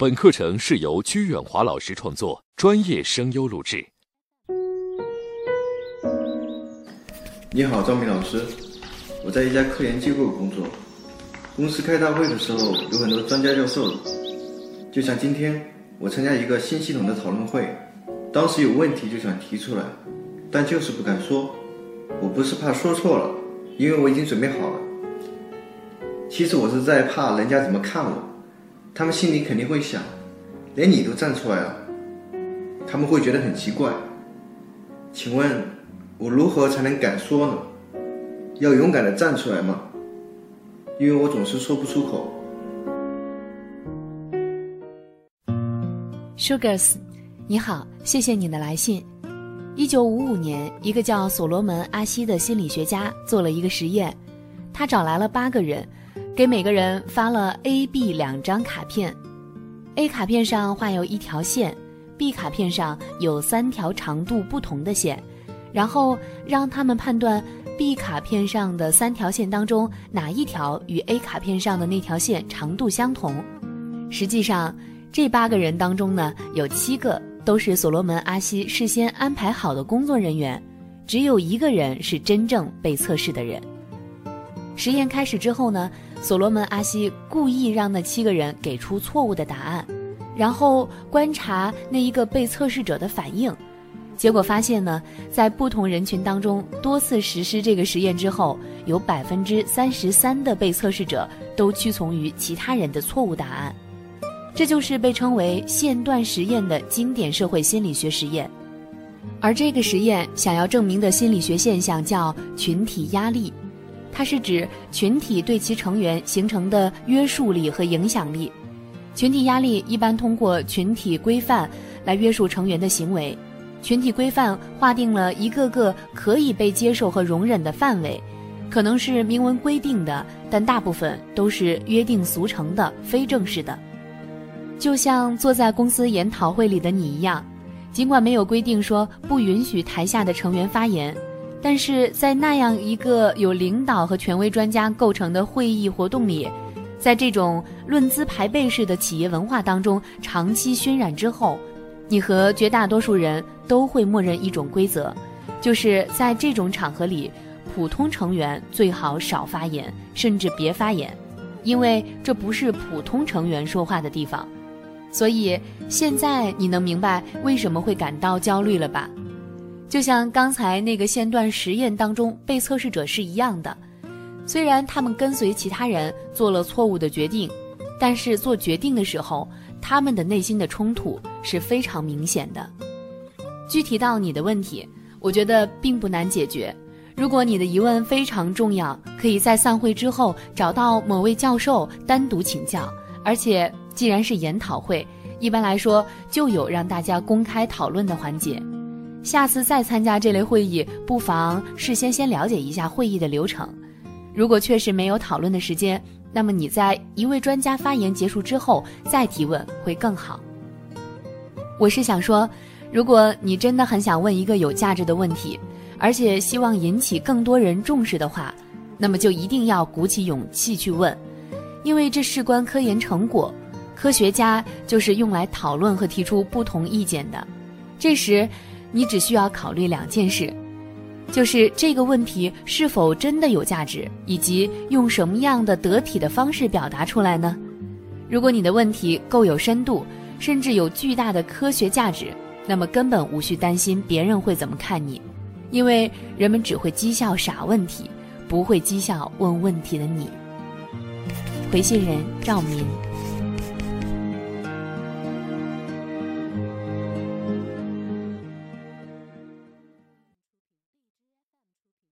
本课程是由鞠远华老师创作，专业声优录制。你好，赵明老师，我在一家科研机构工作。公司开大会的时候，有很多专家教授。就像今天，我参加一个新系统的讨论会，当时有问题就想提出来，但就是不敢说。我不是怕说错了，因为我已经准备好了。其实我是在怕人家怎么看我，他们心里肯定会想，连你都站出来了，他们会觉得很奇怪。请问，我如何才能敢说呢？要勇敢的站出来吗？因为我总是说不出口。Sugars，你好，谢谢你的来信。一九五五年，一个叫所罗门·阿西的心理学家做了一个实验，他找来了八个人。给每个人发了 A、B 两张卡片，A 卡片上画有一条线，B 卡片上有三条长度不同的线，然后让他们判断 B 卡片上的三条线当中哪一条与 A 卡片上的那条线长度相同。实际上，这八个人当中呢，有七个都是所罗门·阿西事先安排好的工作人员，只有一个人是真正被测试的人。实验开始之后呢？所罗门·阿西故意让那七个人给出错误的答案，然后观察那一个被测试者的反应，结果发现呢，在不同人群当中多次实施这个实验之后，有百分之三十三的被测试者都屈从于其他人的错误答案，这就是被称为线段实验的经典社会心理学实验，而这个实验想要证明的心理学现象叫群体压力。它是指群体对其成员形成的约束力和影响力。群体压力一般通过群体规范来约束成员的行为。群体规范划定了一个个可以被接受和容忍的范围，可能是明文规定的，但大部分都是约定俗成的、非正式的。就像坐在公司研讨会里的你一样，尽管没有规定说不允许台下的成员发言。但是在那样一个有领导和权威专家构成的会议活动里，在这种论资排辈式的企业文化当中长期熏染之后，你和绝大多数人都会默认一种规则，就是在这种场合里，普通成员最好少发言，甚至别发言，因为这不是普通成员说话的地方。所以现在你能明白为什么会感到焦虑了吧？就像刚才那个线段实验当中被测试者是一样的，虽然他们跟随其他人做了错误的决定，但是做决定的时候，他们的内心的冲突是非常明显的。具体到你的问题，我觉得并不难解决。如果你的疑问非常重要，可以在散会之后找到某位教授单独请教。而且既然是研讨会，一般来说就有让大家公开讨论的环节。下次再参加这类会议，不妨事先先了解一下会议的流程。如果确实没有讨论的时间，那么你在一位专家发言结束之后再提问会更好。我是想说，如果你真的很想问一个有价值的问题，而且希望引起更多人重视的话，那么就一定要鼓起勇气去问，因为这事关科研成果，科学家就是用来讨论和提出不同意见的。这时。你只需要考虑两件事，就是这个问题是否真的有价值，以及用什么样的得体的方式表达出来呢？如果你的问题够有深度，甚至有巨大的科学价值，那么根本无需担心别人会怎么看你，因为人们只会讥笑傻问题，不会讥笑问问题的你。回信人赵明。